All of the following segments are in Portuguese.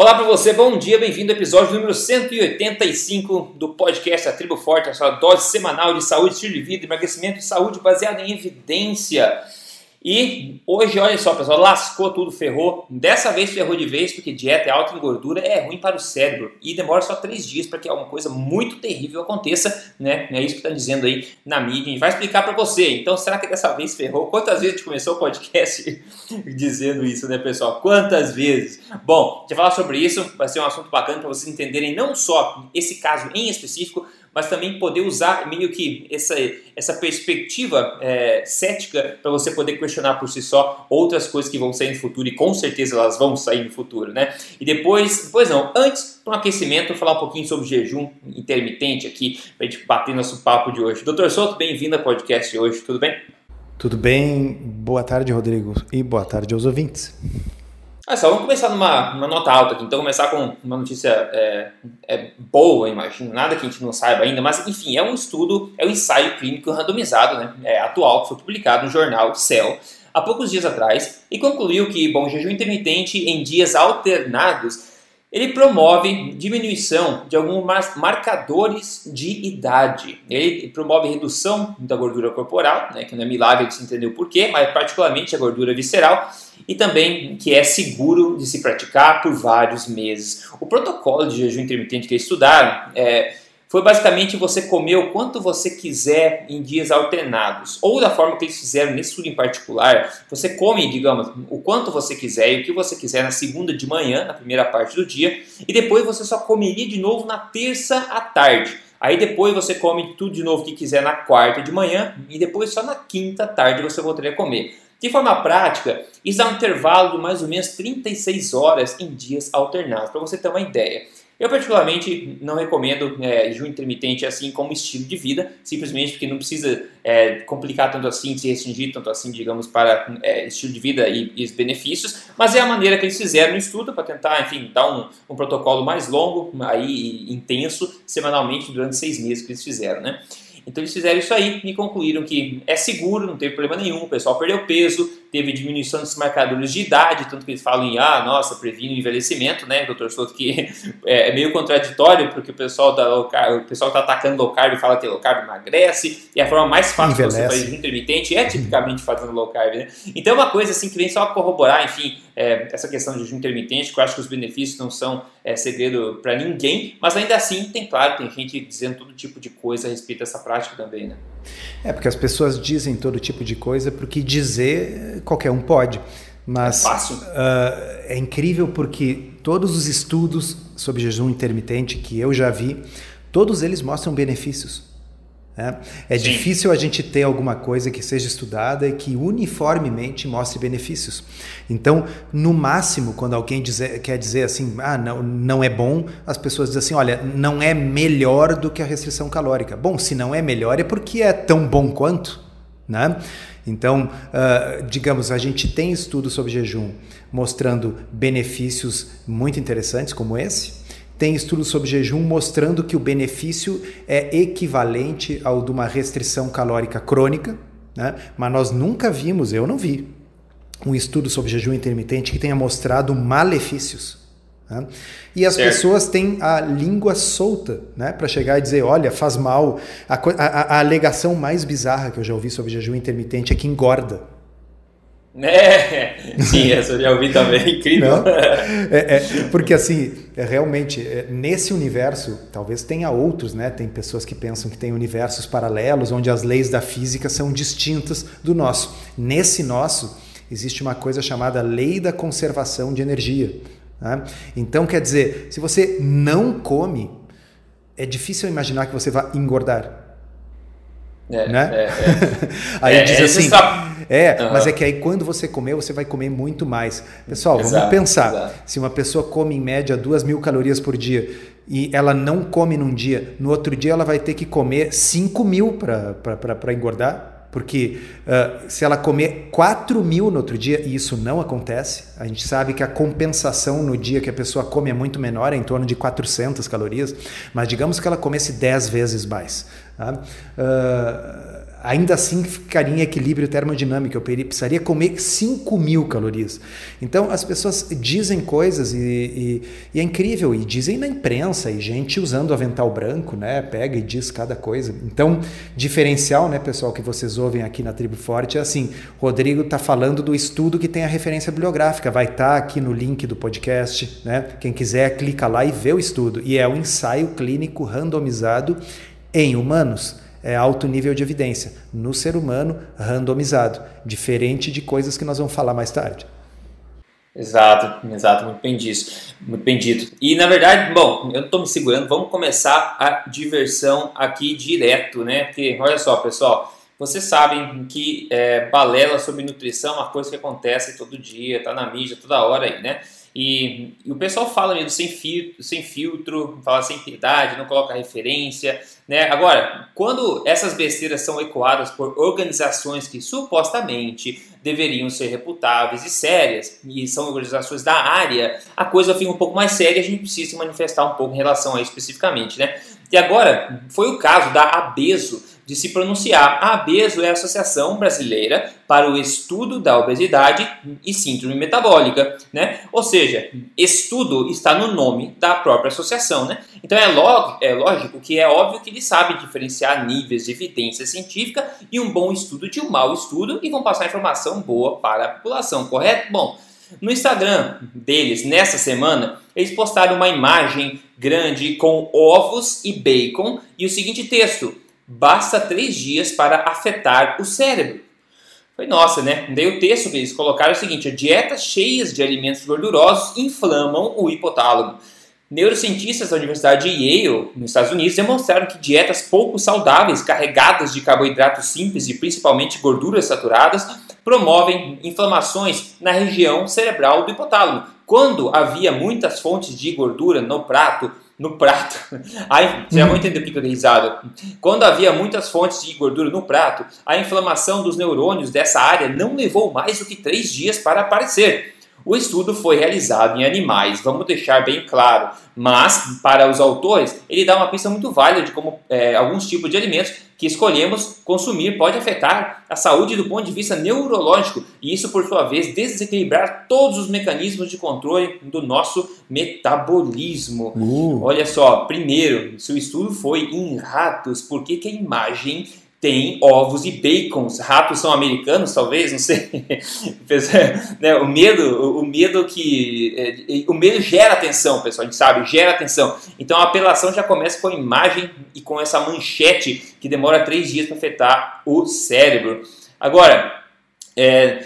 Olá para você, bom dia, bem-vindo ao episódio número 185 do podcast A Tribo Forte, a sua dose semanal de saúde, estilo de vida, emagrecimento e saúde baseada em evidência. E hoje, olha só, pessoal, lascou tudo, ferrou. Dessa vez ferrou de vez, porque dieta alta em gordura é ruim para o cérebro e demora só três dias para que alguma coisa muito terrível aconteça, né? É isso que está dizendo aí na mídia. A gente vai explicar para você. Então, será que dessa vez ferrou? Quantas vezes a gente começou o podcast dizendo isso, né, pessoal? Quantas vezes? Bom, vai falar sobre isso, vai ser um assunto bacana para vocês entenderem não só esse caso em específico, mas também poder usar meio que essa, essa perspectiva é, cética para você poder questionar por si só outras coisas que vão sair no futuro e com certeza elas vão sair no futuro, né? E depois, depois não, antes, para um aquecimento, falar um pouquinho sobre jejum intermitente aqui, para a gente bater nosso papo de hoje. Doutor Souto, bem-vindo ao podcast de hoje, tudo bem? Tudo bem, boa tarde, Rodrigo, e boa tarde aos ouvintes. Ah, só vamos começar numa, nota alta aqui. Então, começar com uma notícia é, é boa, imagino. Nada que a gente não saiba ainda, mas enfim, é um estudo, é um ensaio clínico randomizado, né? É, atual, que foi publicado no jornal Cell há poucos dias atrás e concluiu que, bom, jejum intermitente em dias alternados ele promove diminuição de alguns marcadores de idade. Ele promove redução da gordura corporal, né, que não é milagre de se entender o porquê, mas particularmente a gordura visceral, e também que é seguro de se praticar por vários meses. O protocolo de jejum intermitente que eles estudaram é foi basicamente você comer o quanto você quiser em dias alternados. Ou da forma que eles fizeram nesse estudo em particular, você come, digamos, o quanto você quiser e o que você quiser na segunda de manhã, na primeira parte do dia, e depois você só comeria de novo na terça à tarde. Aí depois você come tudo de novo que quiser na quarta de manhã e depois só na quinta tarde você voltaria a comer. De forma prática, isso dá um intervalo de mais ou menos 36 horas em dias alternados, para você ter uma ideia. Eu, particularmente, não recomendo é, jejum intermitente assim como estilo de vida, simplesmente porque não precisa é, complicar tanto assim, se restringir tanto assim, digamos, para é, estilo de vida e, e, os benefícios, mas é a maneira que eles fizeram no estudo para tentar, enfim, dar um, um protocolo mais longo, aí intenso, semanalmente, durante seis meses que eles fizeram, né? Então eles fizeram isso aí e concluíram que é seguro, não teve problema nenhum, o pessoal perdeu peso, teve diminuição dos marcadores de idade, tanto que eles falam em, ah, nossa, previne o envelhecimento, né, doutor Souto, que é, é meio contraditório, porque o pessoal da low carb, o pessoal está atacando low carb e fala que low carb emagrece, e a forma mais fácil de você fazer intermitente é tipicamente fazendo low carb, né? Então é uma coisa assim que vem só corroborar, enfim, é, essa questão de jejum intermitente, que eu acho que os benefícios não são é, segredo para ninguém, mas ainda assim tem, claro, tem gente dizendo todo tipo de coisa a respeito dessa prática também, né? É, porque as pessoas dizem todo tipo de coisa porque dizer qualquer um pode. Mas é, fácil. Uh, é incrível porque todos os estudos sobre jejum intermitente que eu já vi, todos eles mostram benefícios. É, é difícil a gente ter alguma coisa que seja estudada e que uniformemente mostre benefícios. Então, no máximo, quando alguém dizer, quer dizer assim, ah, não, não é bom, as pessoas dizem assim, olha, não é melhor do que a restrição calórica. Bom, se não é melhor é porque é tão bom quanto, né? Então, uh, digamos, a gente tem estudos sobre jejum mostrando benefícios muito interessantes como esse, tem estudos sobre jejum mostrando que o benefício é equivalente ao de uma restrição calórica crônica, né? mas nós nunca vimos, eu não vi, um estudo sobre jejum intermitente que tenha mostrado malefícios. Né? E as certo. pessoas têm a língua solta né? para chegar e dizer: olha, faz mal. A, a, a alegação mais bizarra que eu já ouvi sobre jejum intermitente é que engorda. É, sim, essa eu já ouvi também, incrível. É, é, porque assim, é, realmente, é, nesse universo, talvez tenha outros, né? Tem pessoas que pensam que tem universos paralelos, onde as leis da física são distintas do nosso. Nesse nosso, existe uma coisa chamada lei da conservação de energia. Né? Então, quer dizer, se você não come, é difícil imaginar que você vai engordar. É, né? É, é. aí é, diz assim, é, uhum. mas é que aí quando você comer, você vai comer muito mais. Pessoal, exato, vamos pensar. Exato. Se uma pessoa come em média duas mil calorias por dia e ela não come num dia, no outro dia ela vai ter que comer 5 mil para engordar. Porque uh, se ela comer 4 mil no outro dia, e isso não acontece, a gente sabe que a compensação no dia que a pessoa come é muito menor, é em torno de 400 calorias, mas digamos que ela comesse 10 vezes mais. Tá? Uh, ainda assim ficaria em equilíbrio termodinâmico. Eu precisaria comer 5 mil calorias. Então as pessoas dizem coisas e, e, e, é incrível, e dizem na imprensa, e gente usando avental branco, né? Pega e diz cada coisa. Então, diferencial, né, pessoal, que vocês ouvem aqui na Tribo Forte é assim: Rodrigo está falando do estudo que tem a referência bibliográfica, vai estar tá aqui no link do podcast, né? Quem quiser, clica lá e vê o estudo. E é um ensaio clínico randomizado em humanos é alto nível de evidência. No ser humano, randomizado, diferente de coisas que nós vamos falar mais tarde. Exato, exato, muito bem disso, muito bem dito. E na verdade, bom, eu estou me segurando, vamos começar a diversão aqui direto, né? Porque olha só, pessoal, vocês sabem que é, balela sobre nutrição é uma coisa que acontece todo dia, tá na mídia toda hora aí, né? E, e, o pessoal fala mesmo sem filtro, sem filtro, fala sem piedade, não coloca referência, né? Agora, quando essas besteiras são ecoadas por organizações que supostamente deveriam ser reputáveis e sérias, e são organizações da área, a coisa fica um pouco mais séria e a gente precisa se manifestar um pouco em relação a isso especificamente, né? E agora, foi o caso da Abeso, de se pronunciar. A ABESO é a Associação Brasileira para o Estudo da Obesidade e Síndrome Metabólica, né? Ou seja, estudo está no nome da própria associação, né? Então é, log, é lógico que é óbvio que eles sabem diferenciar níveis de evidência científica e um bom estudo de um mau estudo e vão passar informação boa para a população, correto? Bom, no Instagram deles, nessa semana, eles postaram uma imagem grande com ovos e bacon e o seguinte texto: basta três dias para afetar o cérebro. Foi nossa, né? Daí o texto que eles colocaram é o seguinte: dietas cheias de alimentos gordurosos inflamam o hipotálamo. Neurocientistas da Universidade de Yale, nos Estados Unidos, demonstraram que dietas pouco saudáveis, carregadas de carboidratos simples e principalmente gorduras saturadas, promovem inflamações na região cerebral do hipotálamo. Quando havia muitas fontes de gordura no prato, no prato. Aí, você já vai entender o que é risada. Quando havia muitas fontes de gordura no prato, a inflamação dos neurônios dessa área não levou mais do que três dias para aparecer. O estudo foi realizado em animais, vamos deixar bem claro, mas para os autores ele dá uma pista muito válida de como é, alguns tipos de alimentos que escolhemos consumir pode afetar a saúde do ponto de vista neurológico e isso por sua vez desequilibrar todos os mecanismos de controle do nosso metabolismo. Uh. Olha só, primeiro, se o estudo foi em ratos, por que, que a imagem tem ovos e bacons. Ratos são americanos, talvez, não sei. né, o medo, o medo que é, o medo gera atenção, pessoal. A gente sabe, gera atenção. Então a apelação já começa com a imagem e com essa manchete que demora três dias para afetar o cérebro. Agora, é,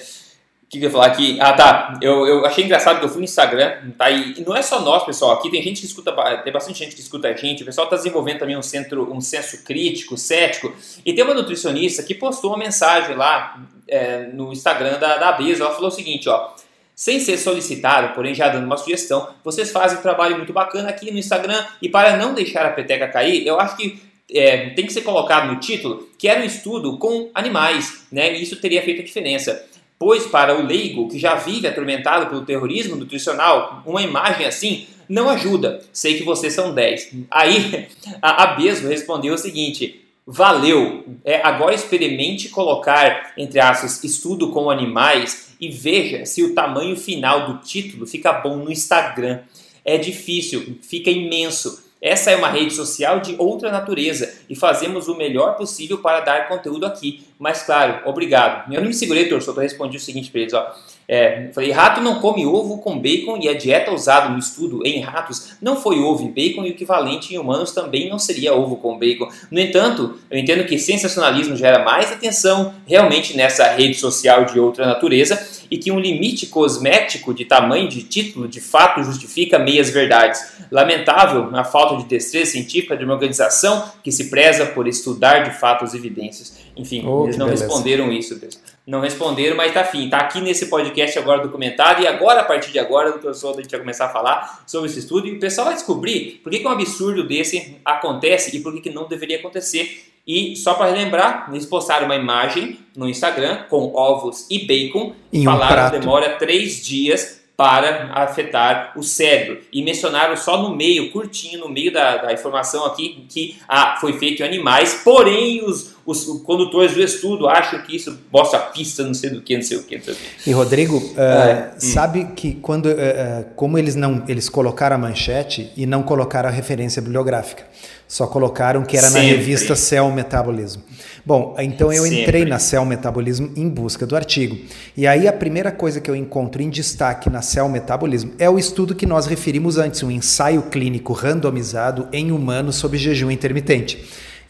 que, eu ia falar aqui? Ah, tá. Eu, eu achei engraçado que eu fui no Instagram, tá? E, e não é só nós, pessoal. Aqui tem gente que escuta, tem bastante gente que escuta a gente. O pessoal está desenvolvendo também um centro, um senso crítico, cético. E tem uma nutricionista que postou uma mensagem lá é, no Instagram da, da Bisa. Ela falou o seguinte, ó. Sem ser solicitado, porém já dando uma sugestão, vocês fazem um trabalho muito bacana aqui no Instagram e para não deixar a peteca cair, eu acho que é, tem que ser colocado no título que era um estudo com animais, né? E isso teria feito a diferença pois para o leigo que já vive atormentado pelo terrorismo nutricional, uma imagem assim não ajuda. Sei que vocês são 10. Aí a, a Besmo respondeu o seguinte: Valeu! É, agora experimente colocar, entre aspas, estudo com animais e veja se o tamanho final do título fica bom no Instagram. É difícil, fica imenso. Essa é uma rede social de outra natureza e fazemos o melhor possível para dar conteúdo aqui. Mas claro, obrigado. Eu não me segurei, torço, eu respondi o seguinte para eles, ó. É, falei, rato não come ovo com bacon e a dieta usada no estudo em ratos não foi ovo e bacon e o equivalente em humanos também não seria ovo com bacon. No entanto, eu entendo que sensacionalismo gera mais atenção realmente nessa rede social de outra natureza e que um limite cosmético de tamanho de título de fato justifica meias verdades. Lamentável a falta de destreza científica de uma organização que se preza por estudar de fato as evidências. Enfim, oh, eles não beleza. responderam isso. Não responderam, mas tá fim. Tá aqui nesse podcast agora documentado e agora, a partir de agora, doutor Souza, a gente vai começar a falar sobre esse estudo e o pessoal vai descobrir por que, que um absurdo desse acontece e por que, que não deveria acontecer. E só para relembrar, eles postaram uma imagem no Instagram com ovos e bacon. Em falaram que demora três dias para afetar o cérebro. E mencionaram só no meio, curtinho, no meio da, da informação aqui, que ah, foi feito em animais, porém os, os condutores do estudo acham que isso mostra a pista, não sei do que, não sei o que. E Rodrigo, uh, é, sabe hum. que quando, uh, como eles não, eles colocaram a manchete e não colocaram a referência bibliográfica, só colocaram que era Sempre. na revista Cell Metabolism. Bom, então eu Sempre. entrei na Cell Metabolism em busca do artigo. E aí a primeira coisa que eu encontro em destaque na Cell Metabolism é o estudo que nós referimos antes, um ensaio clínico randomizado em humanos sob jejum intermitente.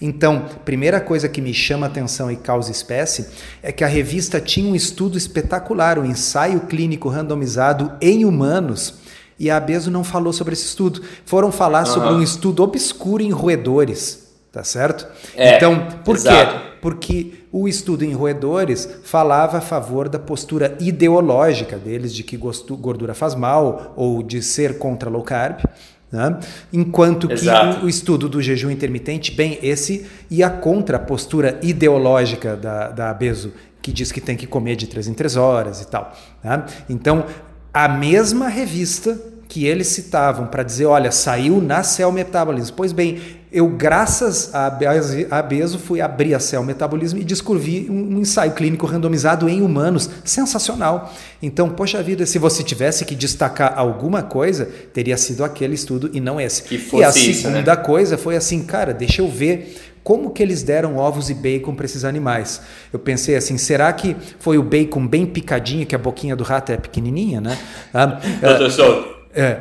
Então, primeira coisa que me chama atenção e causa espécie é que a revista tinha um estudo espetacular, um ensaio clínico randomizado em humanos, e a Abeso não falou sobre esse estudo. Foram falar uhum. sobre um estudo obscuro em roedores tá certo? É, então, por exato. quê? Porque o estudo em roedores falava a favor da postura ideológica deles de que gordura faz mal ou de ser contra low carb. Né? Enquanto que o, o, estudo do jejum intermitente, bem, esse ia contra a postura ideológica da, da Abeso, que diz que tem que comer de três em três horas e tal. Né? Então, a mesma revista que eles citavam para dizer, olha, saiu na Cell Metabolism. Pois bem, eu, graças a Bezo, fui abrir a Cell Metabolism e descobri um, ensaio clínico randomizado em humanos. Sensacional. Então, poxa vida, se você tivesse que destacar alguma coisa, teria sido aquele estudo e não esse. e a isso, né? segunda coisa foi assim, cara, deixa eu ver como que eles deram ovos e bacon para esses animais? Eu pensei assim, será que foi o bacon bem picadinho, que a boquinha do rato é pequenininha, né? Ah, é.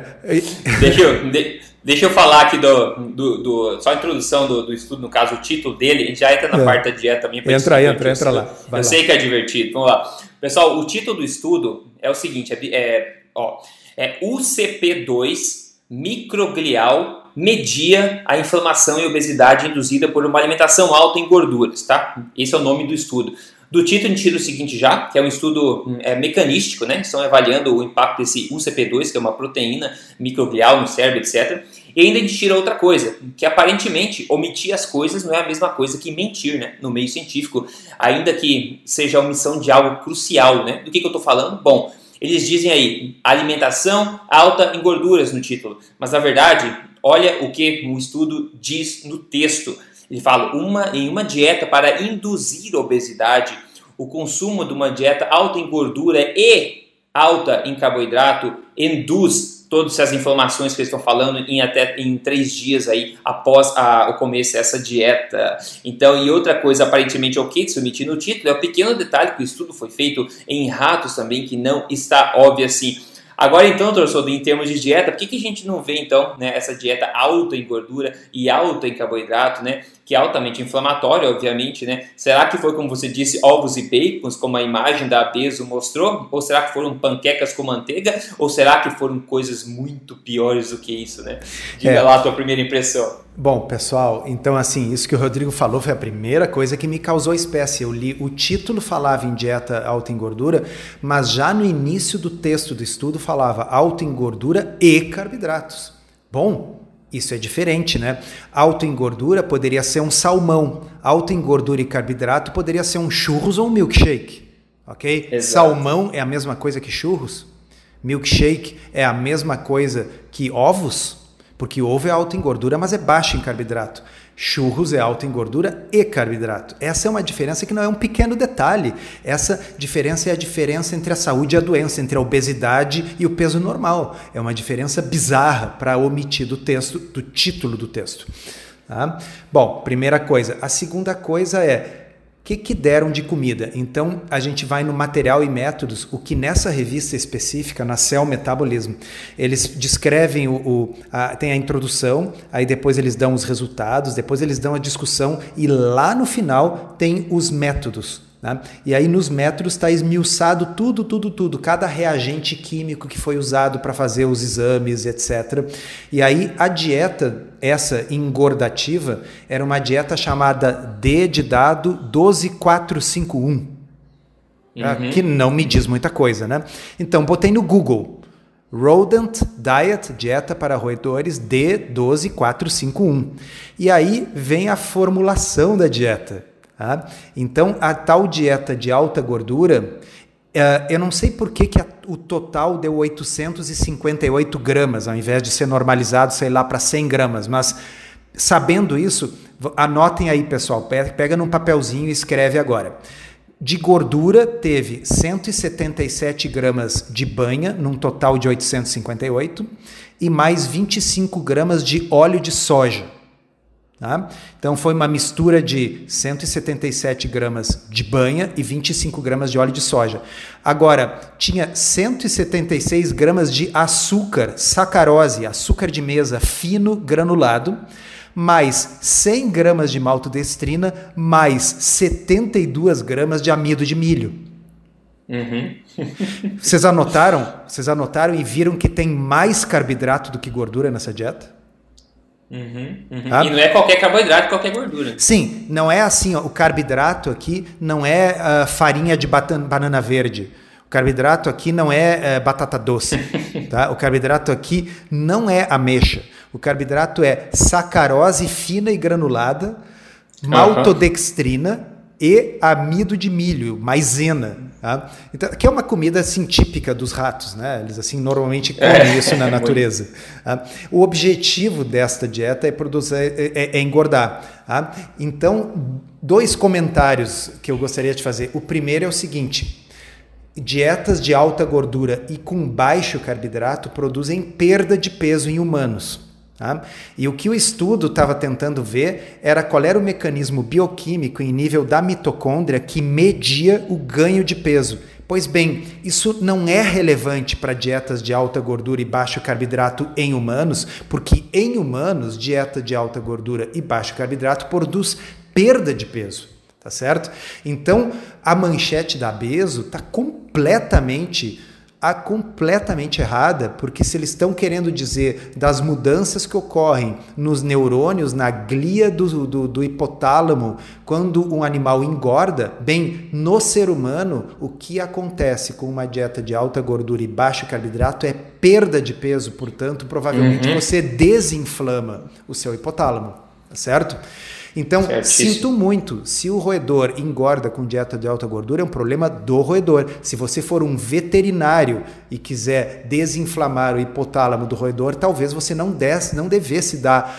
Deixa, eu, de, deixa eu falar aqui do, do, do, só a introdução do, do, estudo, no caso, o título dele, a gente já entra na é. parte da dieta também. Entra aí, entra, entra lá. Vai eu lá. sei que é divertido. Vamos lá. Pessoal, o título do estudo é o seguinte: é, é, ó, é UCP2 microglial media a inflamação e obesidade induzida por uma alimentação alta em gorduras, tá? Esse é o nome do estudo. Do título, a gente tira o seguinte já, que é um estudo hum, é, mecanístico, né? Estão avaliando o impacto desse UCP2, que é uma proteína microglial no cérebro, etc. E ainda a gente tira outra coisa, que aparentemente omitir as coisas não é a mesma coisa que mentir, né? No meio científico, ainda que seja a omissão de algo crucial, né? Do que, que eu estou falando? Bom, eles dizem aí alimentação alta em gorduras no título, mas na verdade, olha o que o estudo diz no texto. Ele fala, uma, em uma dieta para induzir obesidade, o consumo de uma dieta alta em gordura e alta em carboidrato induz todas essas inflamações que eles estão falando em até em três dias aí após a, o começo dessa dieta. Então, e outra coisa, aparentemente, é o que submeti no título, é o um pequeno detalhe que o estudo foi feito em ratos também, que não está óbvio assim. Agora então, torcedor, em termos de dieta, por que, que a gente não vê então né, essa dieta alta em gordura e alta em carboidrato, né? Que é altamente inflamatório, obviamente, né? Será que foi, como você disse, ovos e bacons, como a imagem da Bezo mostrou? Ou será que foram panquecas com manteiga? Ou será que foram coisas muito piores do que isso, né? Diga é. lá a tua primeira impressão. Bom, pessoal, então assim, isso que o Rodrigo falou foi a primeira coisa que me causou espécie. Eu li o título falava em dieta alta em gordura, mas já no início do texto do estudo falava alta em gordura e carboidratos. Bom, isso é diferente, né? Alto em gordura poderia ser um salmão. Alto em gordura e carboidrato poderia ser um churros ou um milkshake. Ok? Exato. Salmão é a mesma coisa que churros? Milkshake é a mesma coisa que ovos? Porque ovo é alto em gordura, mas é baixo em carboidrato. Churros é alto em gordura e carboidrato. Essa é uma diferença que não é um pequeno detalhe. Essa diferença é a diferença entre a saúde e a doença, entre a obesidade e o peso normal. É uma diferença bizarra para omitir do texto, do título do texto. Tá? Bom, primeira coisa. A segunda coisa é que, que deram de comida? Então a gente vai no material e métodos, o que nessa revista específica, na Cell Metabolism, eles descrevem o, o a, tem a introdução, aí depois eles dão os resultados, depois eles dão a discussão e lá no final tem os métodos. Né? E aí nos métodos está esmiuçado tudo, tudo, tudo, cada reagente químico que foi usado para fazer os exames, etc. E aí a dieta, essa engordativa, era uma dieta chamada D de dado 12451. Tá? Uhum. Que não me diz muita coisa, né? Então, botei no Google. Rodent Diet, dieta para roedores D12451. E aí vem a formulação da dieta. Tá? Então, a tal dieta de alta gordura, uh, eu não sei por que, que o total deu 858 gramas, ao invés de ser normalizado, sei lá, para 100 gramas, mas sabendo isso, Anotem aí, pessoal. Pega num papelzinho e escreve agora. De gordura, teve 177 gramas de banha, num total de 858, e mais 25 gramas de óleo de soja. Tá? Então foi uma mistura de 177 gramas de banha e 25 gramas de óleo de soja. Agora, tinha 176 gramas de açúcar, sacarose, açúcar de mesa fino granulado, mais 100 gramas de maltodestrina, mais 72 gramas de amido de milho. Uhum. Vocês anotaram? Vocês anotaram e viram que tem mais carboidrato do que gordura nessa dieta? Uhum, uhum. Tá? E não é qualquer carboidrato, qualquer gordura. Sim, não é assim. Ó, o carboidrato aqui não é uh, farinha de banana verde. O carboidrato aqui não é uh, batata doce. tá? O carboidrato aqui não é ameixa. O carboidrato é sacarose fina e granulada, maltodextrina e amido de milho, maisena. Tá? Então, que é uma comida assim típica dos ratos, né? Eles assim normalmente comem é, isso na natureza. Tá? O objetivo desta dieta é produzir, é, é, é engordar. Tá? Então, dois comentários que eu gostaria de fazer. O primeiro é o seguinte: dietas de alta gordura e com baixo carboidrato produzem perda de peso em humanos. Tá? E o que o estudo estava tentando ver era qual era o mecanismo bioquímico em nível da mitocôndria que media o ganho de peso. Pois bem, isso não é relevante para dietas de alta gordura e baixo carboidrato em humanos, porque em humanos, dieta de alta gordura e baixo carboidrato produz perda de peso, tá certo? Então, a manchete da Beso está completamente a completamente errada, porque se eles estão querendo dizer das mudanças que ocorrem nos neurônios, na glia do, do, do, hipotálamo, quando um animal engorda, bem, no ser humano, o que acontece com uma dieta de alta gordura e baixo carboidrato é perda de peso, portanto, provavelmente uhum. você desinflama o seu hipotálamo, tá certo? Então, Certíssimo. sinto muito. Se o roedor engorda com dieta de alta gordura, é um problema do roedor. Se você for um veterinário e quiser desinflamar o hipotálamo do roedor, talvez você não, desse, não devesse dar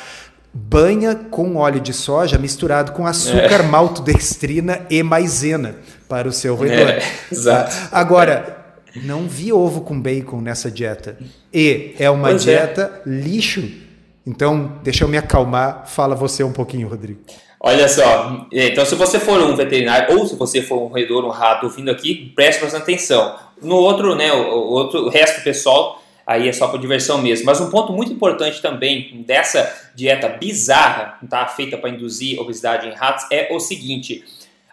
banha com óleo de soja misturado com açúcar, é. maltodextrina e maisena para o seu roedor. É, exato. Agora, não vi ovo com bacon nessa dieta. E é uma pois é. dieta é. lixo então, deixa eu me acalmar. Fala você um pouquinho, Rodrigo. Olha só, é, então se você for um veterinário ou se você for um roedor, um rato ouvindo aqui, preste bastante atenção. No outro, né, o, outro, resto do pessoal, aí é só por diversão mesmo. Mas um ponto muito importante também dessa dieta bizarra, tá, feita para induzir obesidade em ratos, é o seguinte: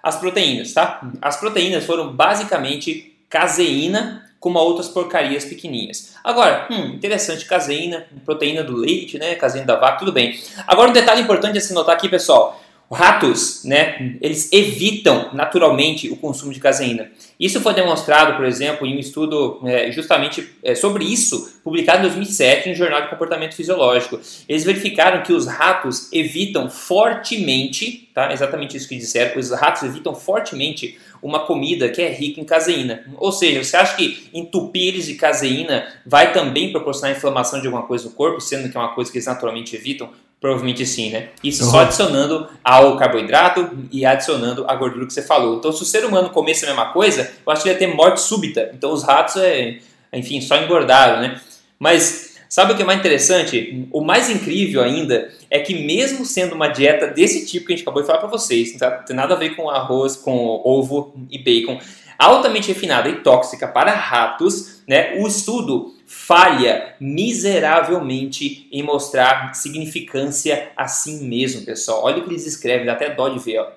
as proteínas, tá? As proteínas foram basicamente caseína como outras porcarias pequenininhas. Agora, hum, interessante, caseína, proteína do leite, né, caseína da vaca, tudo bem. Agora um detalhe importante a se notar aqui, pessoal, ratos, né, eles evitam naturalmente o consumo de caseína. Isso foi demonstrado, por exemplo, em um estudo é, justamente é, sobre isso, publicado em 2007 no Jornal de Comportamento Fisiológico. Eles verificaram que os ratos evitam fortemente, tá, exatamente isso que disseram, os ratos evitam fortemente uma comida que é rica em caseína. Ou seja, você acha que entupir eles de caseína vai também proporcionar inflamação de alguma coisa no corpo, sendo que é uma coisa que eles naturalmente evitam? Provavelmente sim, né? Isso uhum. só adicionando ao carboidrato e adicionando a gordura que você falou. Então, se o ser humano comesse a mesma coisa, eu acho que ia ter morte súbita. Então, os ratos, é, enfim, só engordaram, né? Mas Sabe o que é mais interessante? O mais incrível ainda é que mesmo sendo uma dieta desse tipo que a gente acabou de falar para vocês, não tem nada a ver com arroz, com ovo e bacon, altamente refinada e tóxica para ratos, né? O estudo falha miseravelmente em mostrar significância assim mesmo, pessoal. Olha o que eles escrevem, dá até dó de ver, ó.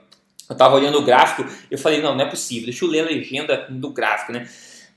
Eu estava olhando o gráfico, eu falei, não, não é possível, deixa eu ler a legenda do gráfico, né?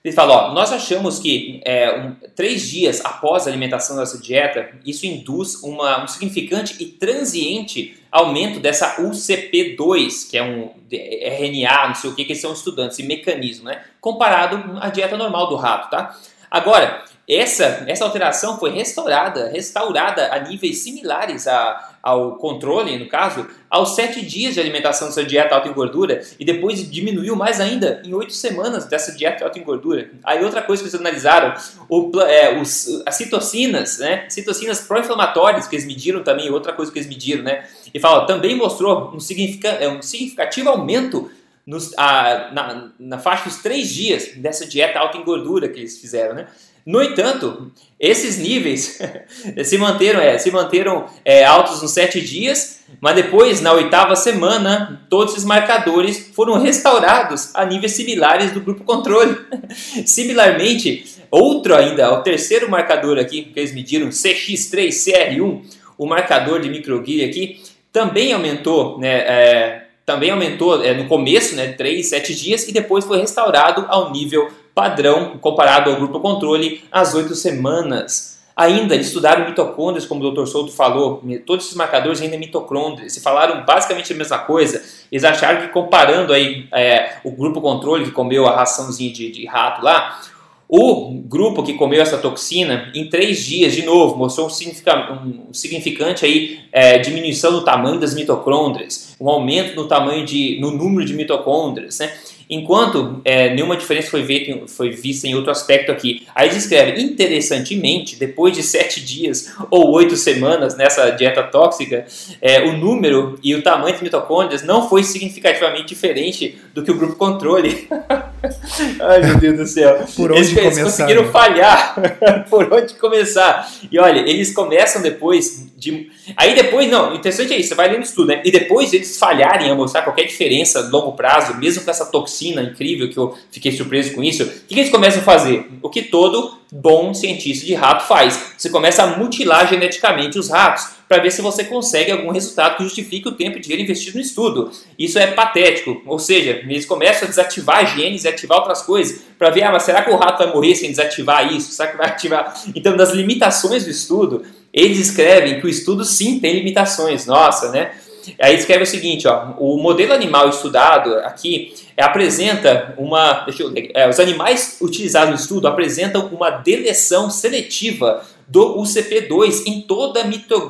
Ele fala, ó, nós achamos que é, um, três dias após a alimentação dessa dieta, isso induz uma, um significante e transiente aumento dessa UCP2, que é um RNA, não sei o que, que são estudantes, esse mecanismo, né? Comparado à dieta normal do rato, tá? Agora, essa, essa alteração foi restaurada, restaurada a níveis similares a, ao controle, no caso, aos sete dias de alimentação dessa dieta alta em gordura e depois diminuiu mais ainda em oito semanas dessa dieta alta em gordura. Aí outra coisa que eles analisaram, o, é, os, as citocinas, né? Citocinas pró-inflamatórias que eles mediram também, outra coisa que eles mediram, né? E fala, também mostrou um, significa, é, um significativo aumento nos, a, na, na faixa dos três dias dessa dieta alta em gordura que eles fizeram, né? No entanto, esses níveis se manteram, é, se manteram é, altos nos sete dias, mas depois, na oitava semana, todos esses marcadores foram restaurados a níveis similares do grupo controle. Similarmente, outro ainda, o terceiro marcador aqui, que eles mediram, CX3CR1, o marcador de microglia aqui, também aumentou, né, é, também aumentou é, no começo, né, 3, 7 dias, e depois foi restaurado ao nível padrão comparado ao grupo controle às 8 semanas. Ainda estudaram mitocôndrias, como o Dr. Souto falou, todos esses marcadores ainda mitocôndrias, se falaram basicamente a mesma coisa. Eles acharam que comparando aí é, o grupo controle que comeu a raçãozinha de, de rato lá, o grupo que comeu essa toxina, em três dias, de novo, mostrou um, significante aí, é, diminuição no tamanho das mitocôndrias, um aumento no tamanho de, no número de mitocôndrias, né? Enquanto é, nenhuma diferença foi, feita, foi vista em outro aspecto aqui. Aí descreve, interessantemente, depois de sete dias ou oito semanas nessa dieta tóxica, é, o número e o tamanho de mitocôndrias não foi significativamente diferente do que o grupo controle. Ai, meu Deus do céu. Por onde eles, começar, eles conseguiram né? falhar. Por onde começar? E olha, eles começam depois de. Aí depois, não, o interessante é isso, você vai lendo isso tudo, né? E depois eles falharem a mostrar qualquer diferença a longo prazo, mesmo com essa toxina incrível que eu fiquei surpreso com isso, o que, que eles começam a fazer? O que todo bom cientista de rato faz. Você começa a mutilar geneticamente os ratos para ver se você consegue algum resultado que justifique o tempo de dinheiro investido no estudo. Isso é patético, ou seja, eles começam a desativar genes e ativar outras coisas para ver, ah, mas será que o rato vai morrer sem desativar isso? Será que vai ativar? Então, das limitações do estudo, eles escrevem que o estudo sim tem limitações. Nossa, né? Aí escreve o seguinte, ó, o modelo animal estudado aqui é, apresenta uma, deixa eu ler, é, os animais utilizados no estudo apresentam uma deleção seletiva do UCP2 em toda a mito,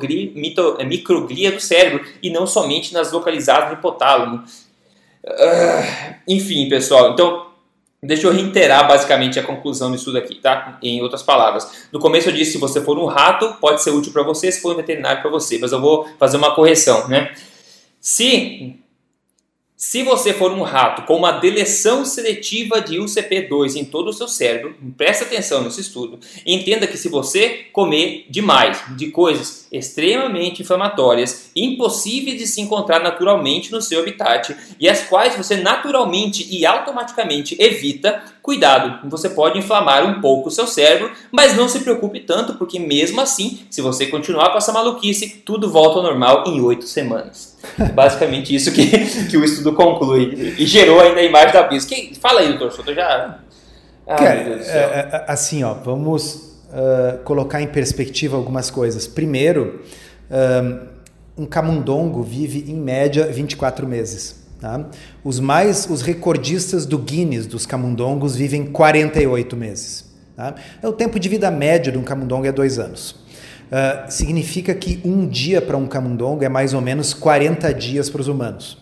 é, microglia do cérebro e não somente nas localizadas no hipotálamo. Uh, enfim, pessoal, então Deixa eu reiterar basicamente a conclusão disso daqui, tá? Em outras palavras. No começo eu disse se você for um rato, pode ser útil para você, se for um veterinário para você, mas eu vou fazer uma correção, né? Se se você for um rato com uma deleção seletiva de UCP2 em todo o seu cérebro, preste atenção nesse estudo, entenda que se você comer demais de coisas extremamente inflamatórias, impossíveis de se encontrar naturalmente no seu habitat e as quais você naturalmente e automaticamente evita, cuidado, você pode inflamar um pouco o seu cérebro, mas não se preocupe tanto, porque mesmo assim, se você continuar com essa maluquice, tudo volta ao normal em oito semanas. Basicamente isso que, que o estudo conclui. E gerou ainda a imagem da bis. Que, fala aí, doutor Souto, já... Ah, Cara, é, é, assim, ó, vamos uh, colocar em perspectiva algumas coisas. Primeiro, um camundongo vive em média 24 meses. Tá? Os mais, os recordistas do Guinness dos camundongos vivem 48 meses. Tá? É o tempo de vida médio de um camundongo é dois anos. Uh, significa que um dia para um camundongo é mais ou menos 40 dias para os humanos.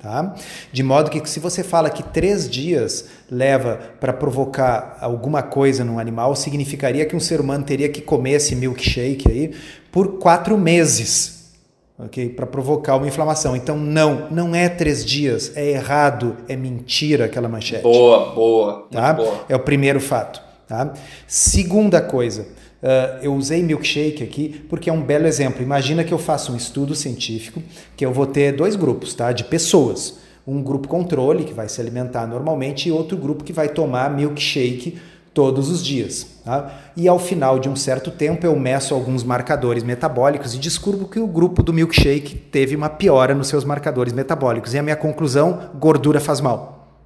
Tá? De modo que se você fala que três dias leva para provocar alguma coisa num animal, significaria que um ser humano teria que comer esse milkshake aí por quatro meses, ok? Para provocar uma inflamação. Então não, não é três dias, é errado, é mentira aquela manchete. Boa, boa, tá? boa. É o primeiro fato. Tá? Segunda coisa. Uh, eu usei milkshake aqui porque é um belo exemplo. Imagina que eu faço um estudo científico que eu vou ter dois grupos, tá? De pessoas. Um grupo controle que vai se alimentar normalmente e outro grupo que vai tomar milkshake todos os dias. Tá? E ao final de um certo tempo eu meço alguns marcadores metabólicos e descubro que o grupo do milkshake teve uma piora nos seus marcadores metabólicos. E a minha conclusão: gordura faz mal.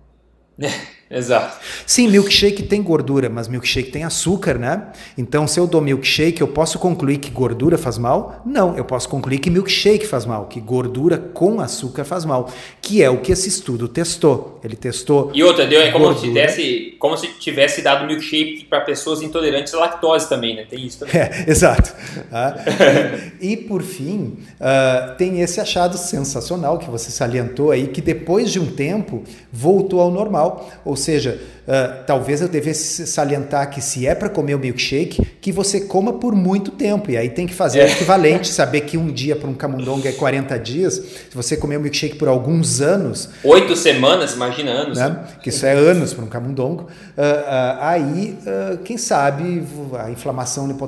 Exato. Sim, milkshake tem gordura, mas milkshake tem açúcar, né? Então, se eu dou milkshake, eu posso concluir que gordura faz mal? Não, eu posso concluir que milkshake faz mal, que gordura com açúcar faz mal, que é o que esse estudo testou. Ele testou. E outra, deu, é como se, desse, como se tivesse dado milkshake para pessoas intolerantes à lactose também, né? Tem isso também. É, exato. Ah, e, e, por fim, uh, tem esse achado sensacional que você salientou aí, que depois de um tempo voltou ao normal. Ou seja, uh, talvez eu devesse salientar que se é para comer o milkshake, que você coma por muito tempo. E aí tem que fazer é. o equivalente, saber que um dia para um camundongo é 40 dias. Se você comer o milkshake por alguns anos. Oito semanas, imagina anos. Né? Que isso é anos para um camundongo. Uh, uh, aí, quem sabe, a inflamação no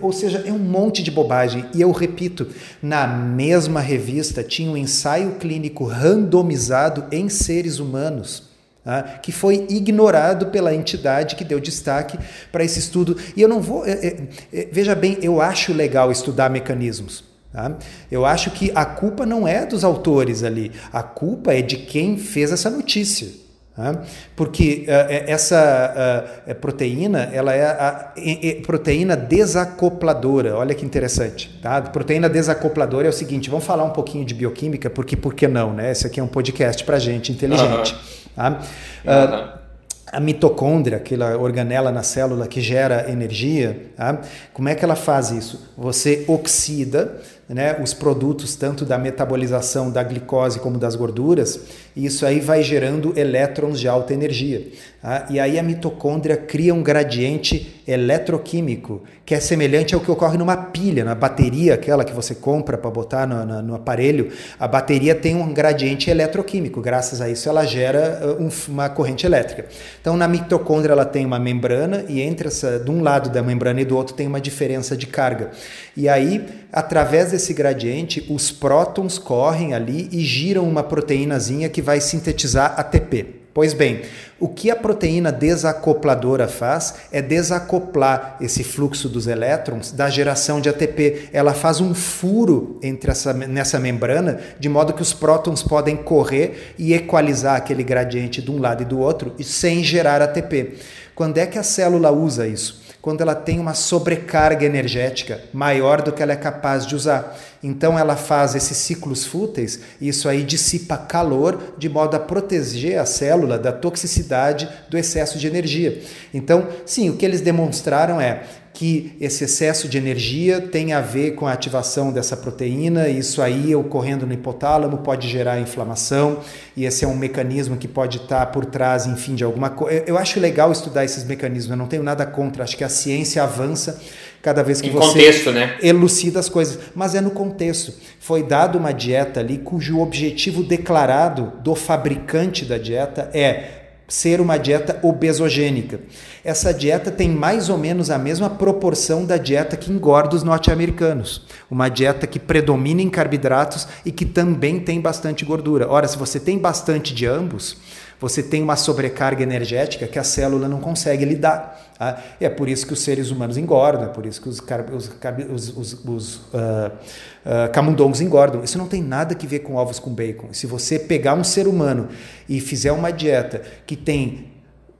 Ou seja, é um monte de bobagem. E eu repito, na mesma revista tinha um ensaio clínico randomizado em seres humanos Tá? que foi ignorado pela entidade que deu destaque para esse estudo. E eu não vou. É, é, é, veja bem, eu acho legal estudar mecanismos. Tá? Eu acho que a culpa não é dos autores ali, a culpa é de quem fez essa notícia. Tá? Porque uh, essa uh, proteína ela é a, a, proteína desacopladora. Olha que interessante. Tá? Proteína desacopladora é o seguinte: vamos falar um pouquinho de bioquímica, porque por que não? Né? Esse aqui é um podcast para gente inteligente. Uhum. Tá? Uh, a mitocôndria, aquela organela na célula que gera energia, tá? como é que ela faz isso? Você oxida né, os produtos tanto da metabolização da glicose como das gorduras, e isso aí vai gerando elétrons de alta energia. Tá? E aí a mitocôndria cria um gradiente eletroquímico que é semelhante ao que ocorre numa pilha, na bateria, aquela que você compra para botar no, no, no, aparelho. A bateria tem um gradiente eletroquímico, graças a isso ela gera uh, um, uma corrente elétrica. Então na mitocôndria ela tem uma membrana e entre essa, de um lado da membrana e do outro tem uma diferença de carga. E aí, através desse gradiente, os prótons correm ali e giram uma proteínazinha que vai sintetizar ATP. Pois bem, o que a proteína desacopladora faz é desacoplar esse fluxo dos elétrons da geração de ATP. Ela faz um furo entre essa, nessa membrana, de modo que os prótons podem correr e equalizar aquele gradiente de um lado e do outro, sem gerar ATP. Quando é que a célula usa isso? Quando ela tem uma sobrecarga energética maior do que ela é capaz de usar. Então ela faz esses ciclos fúteis e isso aí dissipa calor de modo a proteger a célula da toxicidade do excesso de energia. Então, sim, o que eles demonstraram é que esse excesso de energia tem a ver com a ativação dessa proteína, isso aí ocorrendo no hipotálamo pode gerar inflamação, e esse é um mecanismo que pode estar por trás, enfim, de alguma coisa. Eu acho legal estudar esses mecanismos, eu não tenho nada contra, acho que a ciência avança cada vez que em você contexto, né? elucida as coisas, mas é no contexto. Foi dada uma dieta ali cujo objetivo declarado do fabricante da dieta é ser uma dieta obesogênica. Essa dieta tem mais ou menos a mesma proporção da dieta que engorda os norte-americanos. Uma dieta que predomina em carboidratos e que também tem bastante gordura. Ora, se você tem bastante de ambos, você tem uma sobrecarga energética que a célula não consegue lidar. Tá? É por isso que os seres humanos engordam, é por isso que os, os, os, os uh, uh, camundongos engordam. Isso não tem nada que ver com ovos com bacon. Se você pegar um ser humano e fizer uma dieta que tem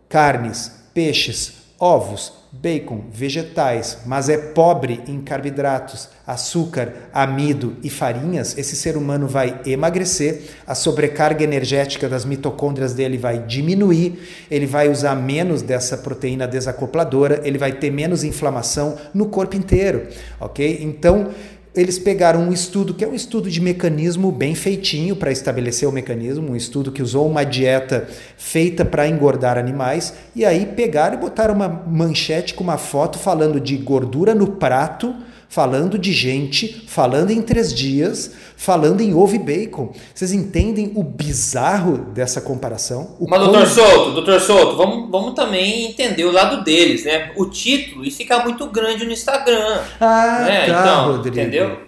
carnes, peixes, ovos, bacon, vegetais, mas é pobre em carboidratos, açúcar, amido e farinhas, esse ser humano vai emagrecer, a sobrecarga energética das mitocôndrias dele vai diminuir, ele vai usar menos dessa proteína desacopladora, ele vai ter menos inflamação no corpo inteiro, ok? Então, eles pegaram um estudo que é um estudo de mecanismo bem feitinho para estabelecer o mecanismo, um estudo que usou uma dieta feita para engordar animais, e aí pegaram e botaram uma manchete com uma foto falando de gordura no prato falando de gente, falando em três dias, falando em ovo e bacon. Vocês entendem o bizarro dessa comparação? O Mas, como... doutor Souto, doutor Souto, vamos, vamos também entender o lado deles, né? O título, isso fica muito grande no Instagram. Ah, né? tá, então, Rodrigo. Entendeu?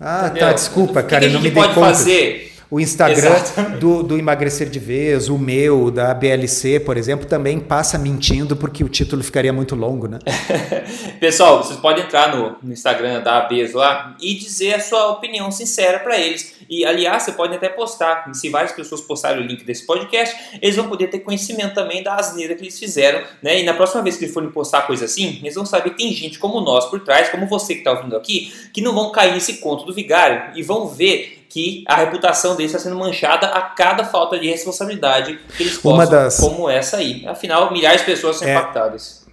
Ah, tá, entendeu? tá, desculpa, cara, eu não me dei pode conta. fazer? O Instagram do, do, Emagrecer de Vez, o meu, da BLC, por exemplo, também passa mentindo porque o título ficaria muito longo, né? Pessoal, vocês podem entrar no, no Instagram da ABES lá e dizer a sua opinião sincera para eles. E aliás, você pode até postar. Se várias pessoas postarem o link desse podcast, eles vão poder ter conhecimento também da asneira que eles fizeram, né? E na próxima vez que eles forem postar coisa assim, eles vão saber que tem gente como nós por trás, como você que está ouvindo aqui, que não vão cair nesse conto do vigário e vão ver que a reputação deles está sendo manchada a cada falta de responsabilidade que eles postam, das... como essa aí. Afinal, milhares de pessoas são é... impactadas.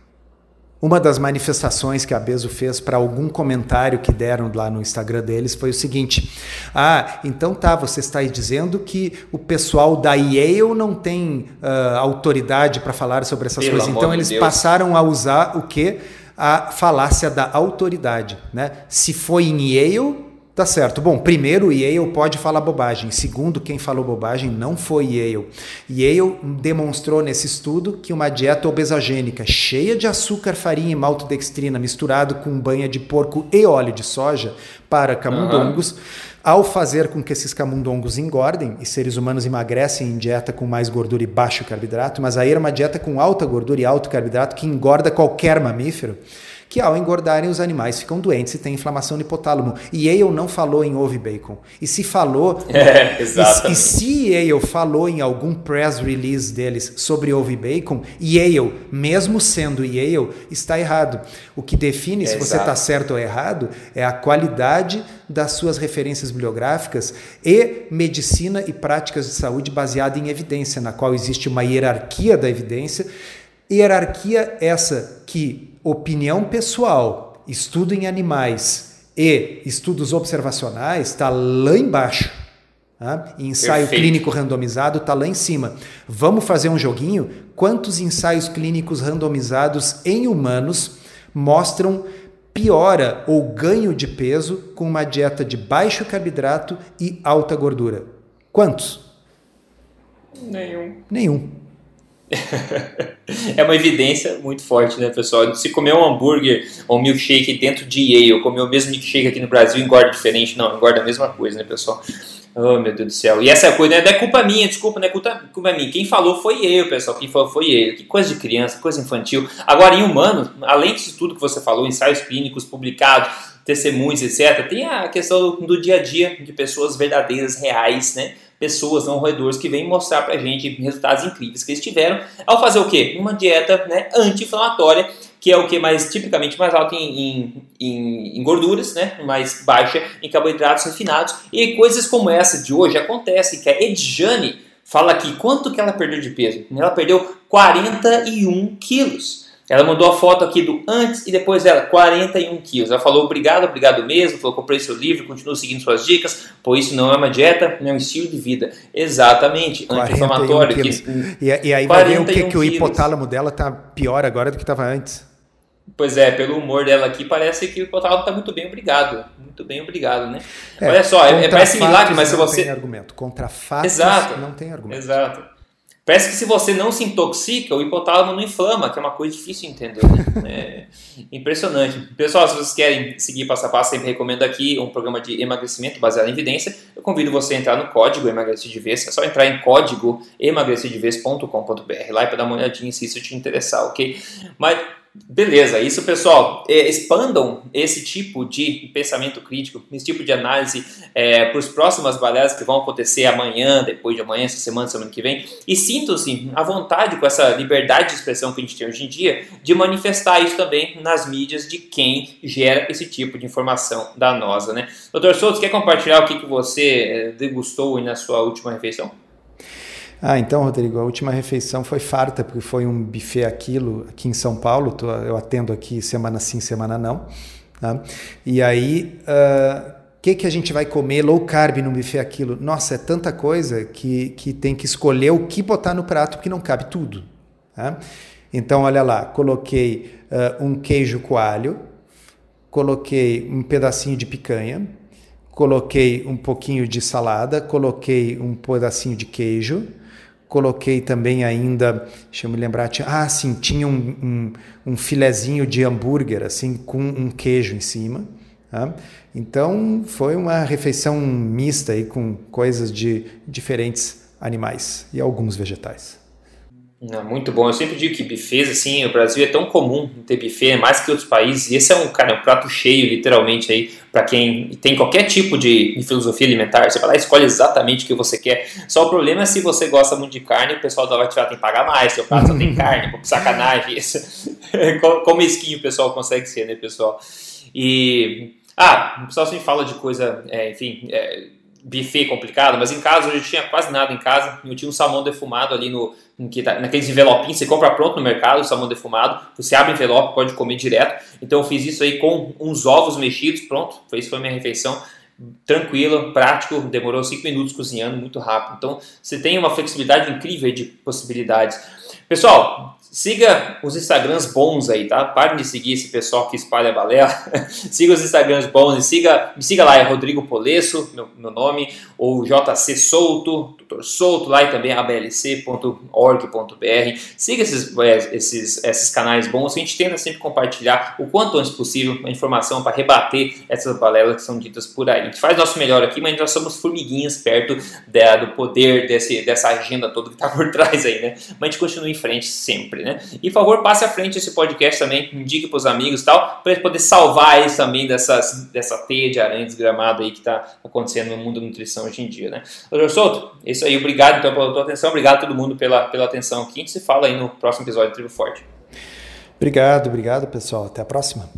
Uma das manifestações que a Bezo fez para algum comentário que deram lá no Instagram deles foi o seguinte: Ah, então tá, você está aí dizendo que o pessoal da Yale não tem uh, autoridade para falar sobre essas Pelo coisas. Então eles Deus. passaram a usar o que? A falácia da autoridade. Né? Se foi em Yale, Tá certo. Bom, primeiro, Yale pode falar bobagem. Segundo, quem falou bobagem não foi Yale. Yale demonstrou nesse estudo que uma dieta obesogênica, cheia de açúcar, farinha e maltodextrina, misturado com banha de porco e óleo de soja para camundongos, uhum. ao fazer com que esses camundongos engordem e seres humanos emagrecem em dieta com mais gordura e baixo carboidrato, mas aí era uma dieta com alta gordura e alto carboidrato que engorda qualquer mamífero que ao engordarem os animais ficam doentes e têm inflamação no hipotálamo. E Yale não falou em ovo e bacon. E se falou, é, e, e, se Yale falou em algum press release deles sobre ovo e bacon, Yale, mesmo sendo Yale, está errado. O que define é, se você está certo ou errado é a qualidade das suas referências bibliográficas e medicina e práticas de saúde baseada em evidência, na qual existe uma hierarquia da evidência Hierarquia essa que opinião pessoal, estudo em animais e estudos observacionais está lá embaixo. Tá? Ensaio Perfeito. clínico randomizado está lá em cima. Vamos fazer um joguinho? Quantos ensaios clínicos randomizados em humanos mostram piora ou ganho de peso com uma dieta de baixo carboidrato e alta gordura? Quantos? Nenhum. Nenhum. é uma evidência muito forte, né, pessoal? Se comer um hambúrguer ou um milkshake dentro de Yale, ou comer o mesmo milkshake aqui no Brasil, engorda diferente. Não, engorda a mesma coisa, né, pessoal? Oh, meu Deus do céu. E essa coisa não é culpa minha, desculpa, não é culpa, culpa minha. Quem falou foi eu, pessoal. Quem falou foi eu. Que coisa de criança, coisa infantil. Agora, em humano, além disso tudo que você falou, ensaios clínicos publicados, testemunhos, etc., tem a questão do dia a dia de pessoas verdadeiras, reais, né? Pessoas, não roedores, que vêm mostrar pra gente resultados incríveis que eles tiveram ao fazer o quê? Uma dieta né, anti-inflamatória, que é o que mais tipicamente mais alto em, em, em, gorduras, né, mais baixa em carboidratos refinados. E coisas como essa de hoje acontecem, que a Edjane fala aqui quanto que ela perdeu de peso. Ela perdeu 41 quilos. Ela mandou a foto aqui do antes e depois dela, 41 quilos. Ela falou obrigado, obrigado mesmo, falou comprei seu livro, continuo seguindo suas dicas, pois isso não é uma dieta, é um estilo de vida. Exatamente, anti-inflamatório. E, e, aí vai ver o que, que o hipotálamo dela tá pior agora do que estava antes. Pois é, pelo humor dela aqui, parece que o hipotálamo está muito bem, obrigado. Muito bem, obrigado, né? É, Olha só, é, parece milagre, mas se você... Não tem argumento. Contra fatos Exato. não tem argumento. Exato. Parece que se você não se intoxica, o hipotálamo não inflama, que é uma coisa difícil de entender. Né? É impressionante. Pessoal, se vocês querem seguir passo a passo, sempre recomendo aqui um programa de emagrecimento baseado em evidência. Eu convido você a entrar no código emagrecer de vez. É só entrar em código emagrecidevez.com.br lá para dar uma olhadinha se isso te interessar, ok? Mas Beleza, isso pessoal, é, expandam esse tipo de pensamento crítico, esse tipo de análise é, para as próximas baleadas que vão acontecer amanhã, depois de amanhã, essa semana, semana que vem, e sintam-se à vontade com essa liberdade de expressão que a gente tem hoje em dia, de manifestar isso também nas mídias de quem gera esse tipo de informação danosa, né? Doutor Souto, quer compartilhar o que, que você é, degustou na sua última refeição? Ah, então, Rodrigo, a última refeição foi farta, porque foi um buffet aquilo aqui em São Paulo. Tô, eu atendo aqui semana sim, semana não. Tá? E aí, o uh, ah, que, que a gente vai comer low carb no buffet aquilo? Nossa, é tanta coisa que, que tem que escolher o que botar no prato, porque não cabe tudo. Tá? Então, olha lá, coloquei uh, um queijo coalho, coloquei um pedacinho de picanha, coloquei um pouquinho de salada, coloquei um pedacinho de queijo, Coloquei também ainda, deixa eu me lembrar, tinha, ah, sim, tinha um, um, um filezinho de hambúrguer, assim, com um queijo em cima. Tá? Então, foi uma refeição mista aí com coisas de diferentes animais e alguns vegetais. Não, muito bom. Eu sempre digo que bufês, assim, o Brasil é tão comum ter buffet, mais que outros países, e esse é um, cara, um prato cheio, literalmente, aí, para quem tem qualquer tipo de, de, filosofia alimentar. Você vai lá e escolhe exatamente o que você quer. Só o problema é se você gosta muito de carne, o pessoal da Latifá tem que pagar mais, seu prato só tem carne, sacanagem. Como esquinho o pessoal consegue ser, né, pessoal? E. Ah, o pessoal sempre fala de coisa, é, enfim. É, buffet complicado, mas em casa eu tinha quase nada em casa. Eu tinha um salmão defumado ali no, tá, naqueles envelopinhos, você compra pronto no mercado, o salmão defumado, você abre o envelope, pode comer direto. Então eu fiz isso aí com uns ovos mexidos, pronto, isso foi minha refeição. Tranquilo, prático, demorou 5 minutos cozinhando, muito rápido. Então você tem uma flexibilidade incrível de possibilidades. Pessoal, Siga os Instagrams bons aí, tá? Parem de seguir esse pessoal que espalha balela. siga os Instagrams bons e siga, me siga lá, é Rodrigo Polesso, meu, meu nome, ou JC Souto, Doutor Souto, lá e também ablc.org.br. Siga esses, é, esses, esses canais bons, a gente tenta sempre compartilhar o quanto antes possível a informação para rebater essas balelas que são ditas por aí. A gente faz nosso melhor aqui, mas nós somos formiguinhas perto da, do poder desse, dessa agenda toda que está por trás aí, né? Mas a gente continua em frente sempre sempre, né? E por favor, passe à frente esse podcast também, indique para os amigos e tal, para poder salvar eles também dessas, dessa teia de aranha desgramada aí que está acontecendo no mundo da nutrição hoje em dia, né? Doutor Souto, é isso aí, obrigado então pela tua atenção, obrigado a todo mundo pela, pela atenção aqui, a gente se fala aí no próximo episódio do Tribo Forte. Obrigado, obrigado pessoal, até a próxima.